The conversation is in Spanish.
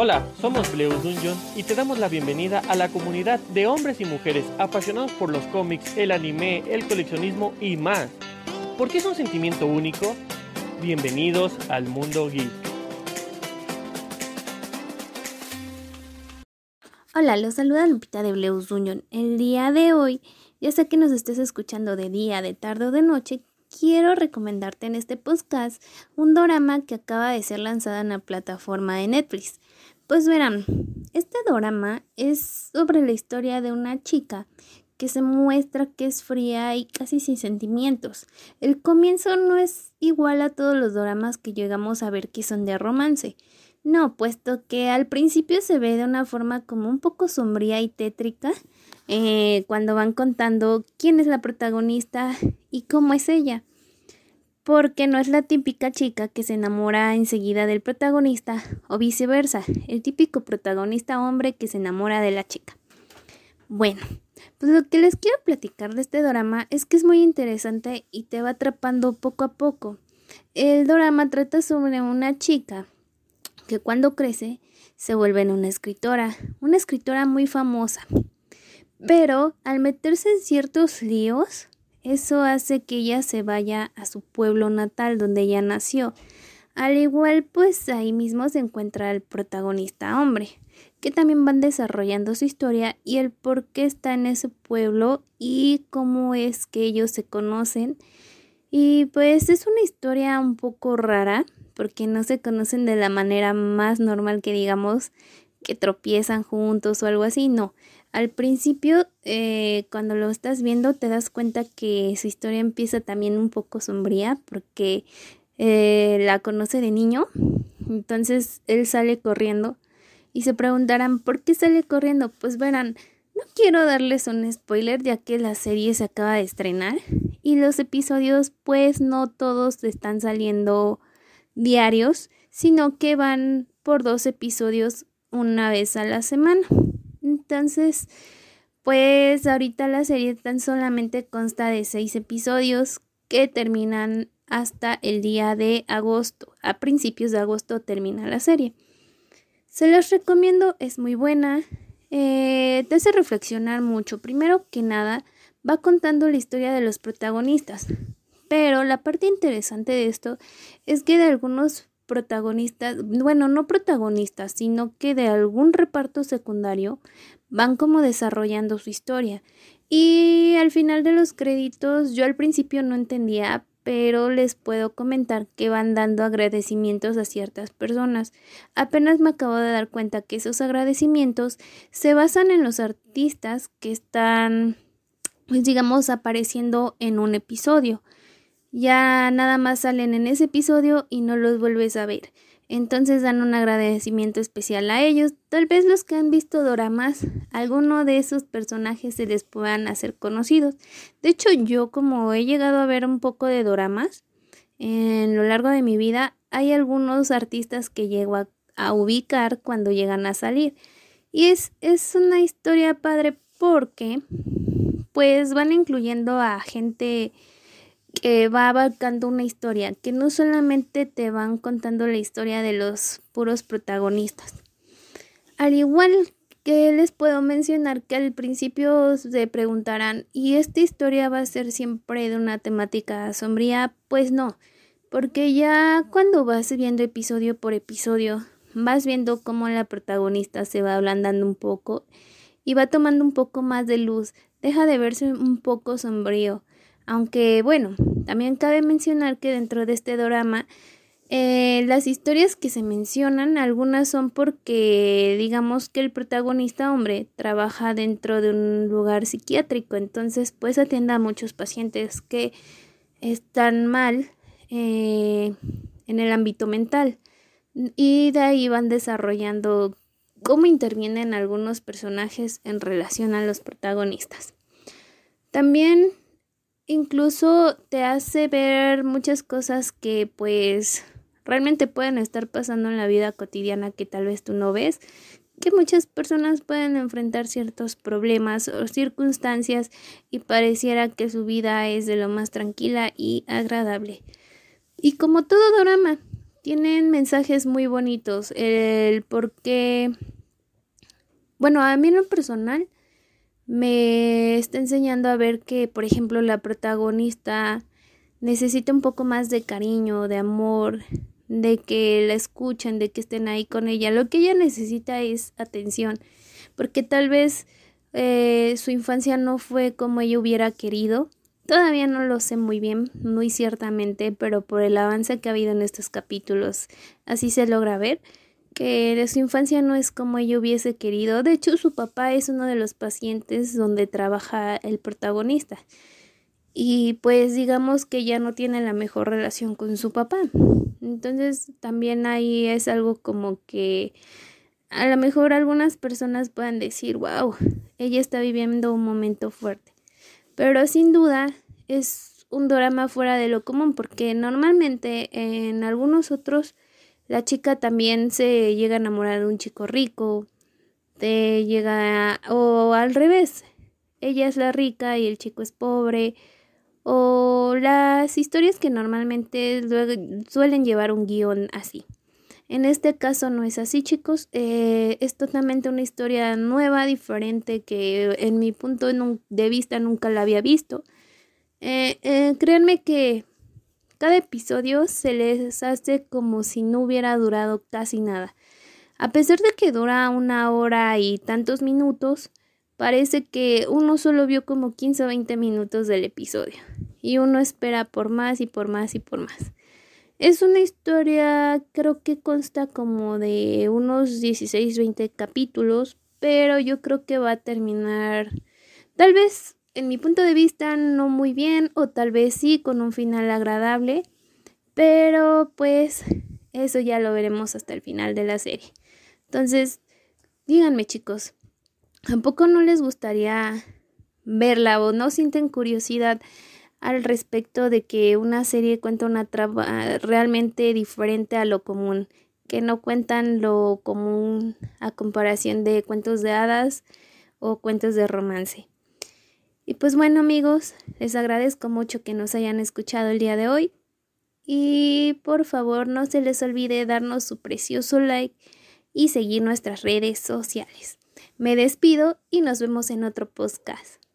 Hola, somos Bleus Dungeon y te damos la bienvenida a la comunidad de hombres y mujeres apasionados por los cómics, el anime, el coleccionismo y más. ¿Por qué es un sentimiento único? Bienvenidos al mundo geek. Hola, los saluda Lupita de Bleus Dungeon. El día de hoy, ya sé que nos estés escuchando de día, de tarde o de noche, quiero recomendarte en este podcast un drama que acaba de ser lanzado en la plataforma de Netflix. Pues verán, este drama es sobre la historia de una chica que se muestra que es fría y casi sin sentimientos. El comienzo no es igual a todos los dramas que llegamos a ver que son de romance. No, puesto que al principio se ve de una forma como un poco sombría y tétrica, eh, cuando van contando quién es la protagonista y cómo es ella. Porque no es la típica chica que se enamora enseguida del protagonista o viceversa, el típico protagonista hombre que se enamora de la chica. Bueno, pues lo que les quiero platicar de este drama es que es muy interesante y te va atrapando poco a poco. El drama trata sobre una chica que cuando crece se vuelve una escritora, una escritora muy famosa. Pero al meterse en ciertos líos, eso hace que ella se vaya a su pueblo natal donde ella nació. Al igual, pues ahí mismo se encuentra el protagonista hombre, que también van desarrollando su historia y el por qué está en ese pueblo y cómo es que ellos se conocen. Y pues es una historia un poco rara, porque no se conocen de la manera más normal que digamos que tropiezan juntos o algo así, no. Al principio, eh, cuando lo estás viendo, te das cuenta que su historia empieza también un poco sombría porque eh, la conoce de niño. Entonces él sale corriendo y se preguntarán, ¿por qué sale corriendo? Pues verán, no quiero darles un spoiler ya que la serie se acaba de estrenar y los episodios pues no todos están saliendo diarios, sino que van por dos episodios una vez a la semana. Entonces, pues ahorita la serie tan solamente consta de seis episodios que terminan hasta el día de agosto. A principios de agosto termina la serie. Se los recomiendo, es muy buena. Eh, te hace reflexionar mucho. Primero que nada, va contando la historia de los protagonistas. Pero la parte interesante de esto es que de algunos protagonistas, bueno, no protagonistas, sino que de algún reparto secundario van como desarrollando su historia. Y al final de los créditos, yo al principio no entendía, pero les puedo comentar que van dando agradecimientos a ciertas personas. Apenas me acabo de dar cuenta que esos agradecimientos se basan en los artistas que están, pues digamos, apareciendo en un episodio ya nada más salen en ese episodio y no los vuelves a ver. Entonces dan un agradecimiento especial a ellos. Tal vez los que han visto doramas, alguno de esos personajes se les puedan hacer conocidos. De hecho, yo como he llegado a ver un poco de doramas en lo largo de mi vida, hay algunos artistas que llego a, a ubicar cuando llegan a salir. Y es, es una historia padre porque pues van incluyendo a gente que va abarcando una historia, que no solamente te van contando la historia de los puros protagonistas. Al igual que les puedo mencionar que al principio se preguntarán, ¿y esta historia va a ser siempre de una temática sombría? Pues no, porque ya cuando vas viendo episodio por episodio, vas viendo cómo la protagonista se va ablandando un poco y va tomando un poco más de luz, deja de verse un poco sombrío aunque bueno, también cabe mencionar que dentro de este drama eh, las historias que se mencionan, algunas son porque digamos que el protagonista hombre trabaja dentro de un lugar psiquiátrico, entonces pues atiende a muchos pacientes que están mal eh, en el ámbito mental y de ahí van desarrollando cómo intervienen algunos personajes en relación a los protagonistas. También incluso te hace ver muchas cosas que pues realmente pueden estar pasando en la vida cotidiana que tal vez tú no ves, que muchas personas pueden enfrentar ciertos problemas o circunstancias y pareciera que su vida es de lo más tranquila y agradable. Y como todo drama, tienen mensajes muy bonitos. El por qué, bueno, a mí en lo personal me está enseñando a ver que, por ejemplo, la protagonista necesita un poco más de cariño, de amor, de que la escuchen, de que estén ahí con ella. Lo que ella necesita es atención, porque tal vez eh, su infancia no fue como ella hubiera querido. Todavía no lo sé muy bien, muy ciertamente, pero por el avance que ha habido en estos capítulos, así se logra ver que de su infancia no es como ella hubiese querido. De hecho, su papá es uno de los pacientes donde trabaja el protagonista y pues digamos que ya no tiene la mejor relación con su papá. Entonces también ahí es algo como que a lo mejor algunas personas puedan decir, wow, ella está viviendo un momento fuerte. Pero sin duda es un drama fuera de lo común porque normalmente en algunos otros la chica también se llega a enamorar de un chico rico, te llega o al revés, ella es la rica y el chico es pobre o las historias que normalmente suelen llevar un guion así. En este caso no es así, chicos. Eh, es totalmente una historia nueva, diferente, que en mi punto de vista nunca la había visto. Eh, eh, créanme que cada episodio se les hace como si no hubiera durado casi nada. A pesar de que dura una hora y tantos minutos, parece que uno solo vio como 15 o 20 minutos del episodio y uno espera por más y por más y por más. Es una historia, creo que consta como de unos 16, 20 capítulos, pero yo creo que va a terminar tal vez en mi punto de vista no muy bien o tal vez sí con un final agradable, pero pues eso ya lo veremos hasta el final de la serie. Entonces, díganme chicos, ¿Tampoco no les gustaría verla o no sienten curiosidad al respecto de que una serie cuenta una trama realmente diferente a lo común, que no cuentan lo común a comparación de cuentos de hadas o cuentos de romance? Y pues bueno amigos, les agradezco mucho que nos hayan escuchado el día de hoy y por favor no se les olvide darnos su precioso like y seguir nuestras redes sociales. Me despido y nos vemos en otro podcast.